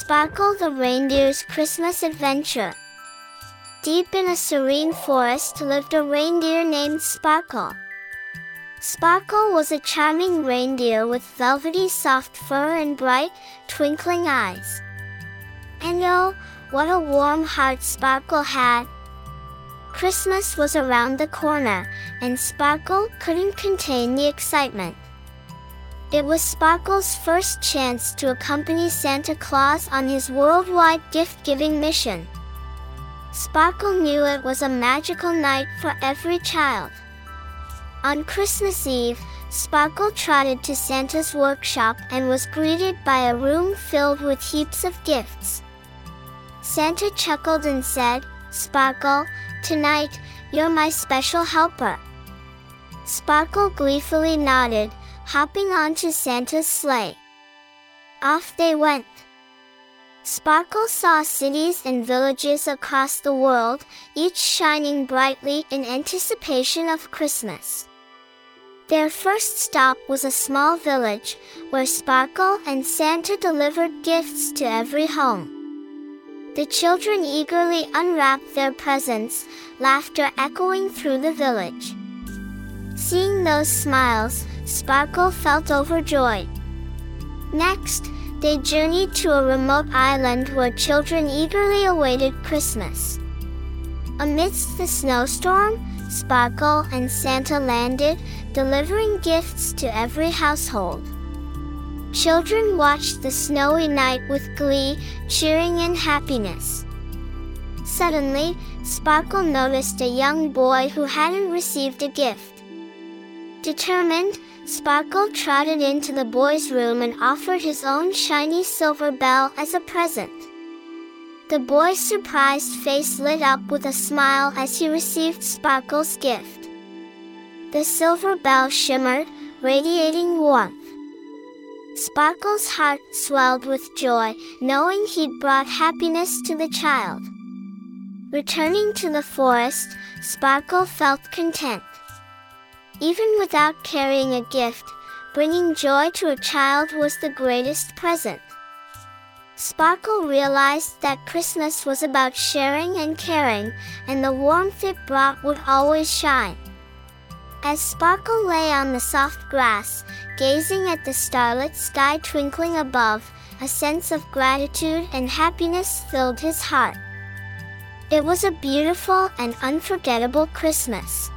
Sparkle the Reindeer's Christmas Adventure. Deep in a serene forest lived a reindeer named Sparkle. Sparkle was a charming reindeer with velvety soft fur and bright, twinkling eyes. And oh, what a warm heart Sparkle had! Christmas was around the corner, and Sparkle couldn't contain the excitement. It was Sparkle's first chance to accompany Santa Claus on his worldwide gift giving mission. Sparkle knew it was a magical night for every child. On Christmas Eve, Sparkle trotted to Santa's workshop and was greeted by a room filled with heaps of gifts. Santa chuckled and said, Sparkle, tonight, you're my special helper. Sparkle gleefully nodded, hopping onto Santa's sleigh. Off they went. Sparkle saw cities and villages across the world, each shining brightly in anticipation of Christmas. Their first stop was a small village, where Sparkle and Santa delivered gifts to every home. The children eagerly unwrapped their presents, laughter echoing through the village. Seeing those smiles, Sparkle felt overjoyed. Next, they journeyed to a remote island where children eagerly awaited Christmas. Amidst the snowstorm, Sparkle and Santa landed, delivering gifts to every household. Children watched the snowy night with glee, cheering in happiness. Suddenly, Sparkle noticed a young boy who hadn't received a gift. Determined, Sparkle trotted into the boy's room and offered his own shiny silver bell as a present. The boy's surprised face lit up with a smile as he received Sparkle's gift. The silver bell shimmered, radiating warmth. Sparkle's heart swelled with joy, knowing he'd brought happiness to the child. Returning to the forest, Sparkle felt content. Even without carrying a gift, bringing joy to a child was the greatest present. Sparkle realized that Christmas was about sharing and caring, and the warmth it brought would always shine. As Sparkle lay on the soft grass, gazing at the starlit sky twinkling above, a sense of gratitude and happiness filled his heart. It was a beautiful and unforgettable Christmas.